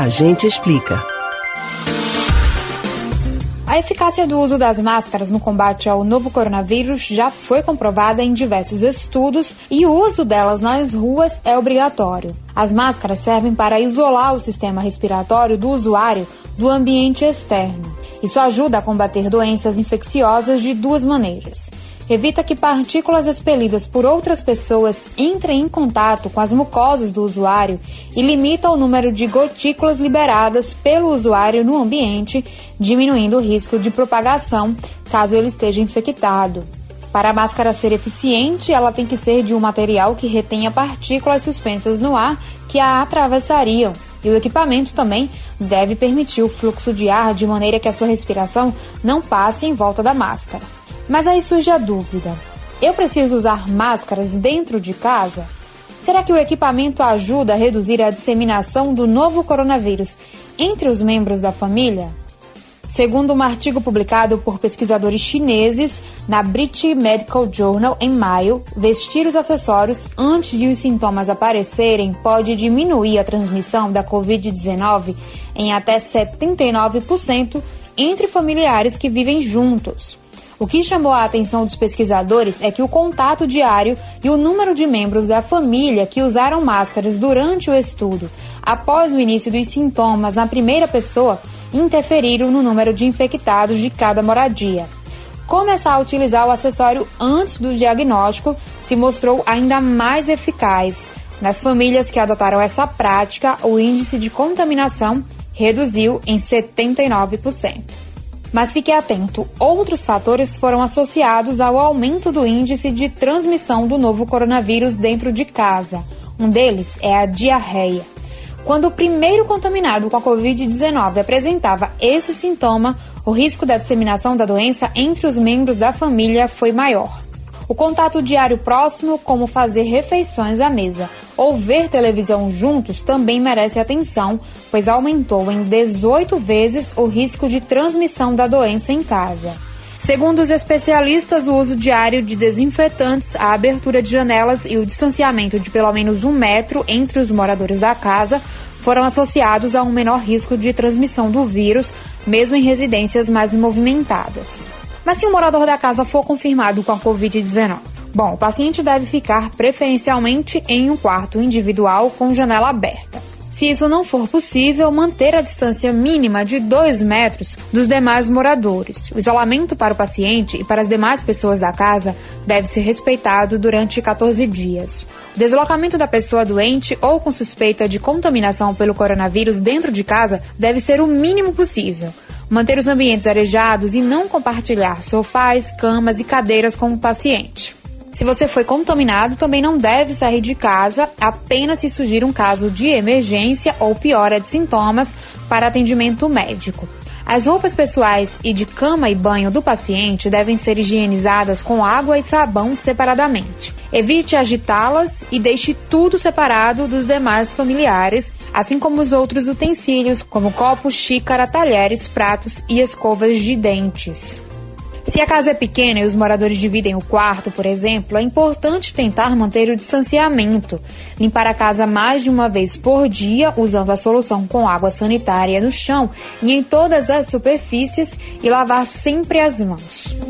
A gente explica. A eficácia do uso das máscaras no combate ao novo coronavírus já foi comprovada em diversos estudos e o uso delas nas ruas é obrigatório. As máscaras servem para isolar o sistema respiratório do usuário do ambiente externo. Isso ajuda a combater doenças infecciosas de duas maneiras evita que partículas expelidas por outras pessoas entrem em contato com as mucosas do usuário e limita o número de gotículas liberadas pelo usuário no ambiente, diminuindo o risco de propagação caso ele esteja infectado. Para a máscara ser eficiente, ela tem que ser de um material que retenha partículas suspensas no ar que a atravessariam. E o equipamento também deve permitir o fluxo de ar de maneira que a sua respiração não passe em volta da máscara. Mas aí surge a dúvida: eu preciso usar máscaras dentro de casa? Será que o equipamento ajuda a reduzir a disseminação do novo coronavírus entre os membros da família? Segundo um artigo publicado por pesquisadores chineses na British Medical Journal em maio, vestir os acessórios antes de os sintomas aparecerem pode diminuir a transmissão da Covid-19 em até 79% entre familiares que vivem juntos. O que chamou a atenção dos pesquisadores é que o contato diário e o número de membros da família que usaram máscaras durante o estudo, após o início dos sintomas na primeira pessoa, interferiram no número de infectados de cada moradia. Começar a utilizar o acessório antes do diagnóstico se mostrou ainda mais eficaz. Nas famílias que adotaram essa prática, o índice de contaminação reduziu em 79%. Mas fique atento, outros fatores foram associados ao aumento do índice de transmissão do novo coronavírus dentro de casa. Um deles é a diarreia. Quando o primeiro contaminado com a Covid-19 apresentava esse sintoma, o risco da disseminação da doença entre os membros da família foi maior. O contato diário próximo, como fazer refeições à mesa ou ver televisão juntos, também merece atenção, pois aumentou em 18 vezes o risco de transmissão da doença em casa. Segundo os especialistas, o uso diário de desinfetantes, a abertura de janelas e o distanciamento de pelo menos um metro entre os moradores da casa foram associados a um menor risco de transmissão do vírus, mesmo em residências mais movimentadas. Mas se o morador da casa for confirmado com a Covid-19? Bom, o paciente deve ficar preferencialmente em um quarto individual com janela aberta. Se isso não for possível, manter a distância mínima de 2 metros dos demais moradores. O isolamento para o paciente e para as demais pessoas da casa deve ser respeitado durante 14 dias. O deslocamento da pessoa doente ou com suspeita de contaminação pelo coronavírus dentro de casa deve ser o mínimo possível manter os ambientes arejados e não compartilhar sofás, camas e cadeiras com o paciente. Se você foi contaminado, também não deve sair de casa apenas se surgir um caso de emergência ou piora de sintomas para atendimento médico. As roupas pessoais e de cama e banho do paciente devem ser higienizadas com água e sabão separadamente. Evite agitá-las e deixe tudo separado dos demais familiares, assim como os outros utensílios, como copos, xícara, talheres, pratos e escovas de dentes. Se a casa é pequena e os moradores dividem o quarto, por exemplo, é importante tentar manter o distanciamento. Limpar a casa mais de uma vez por dia, usando a solução com água sanitária no chão e em todas as superfícies e lavar sempre as mãos.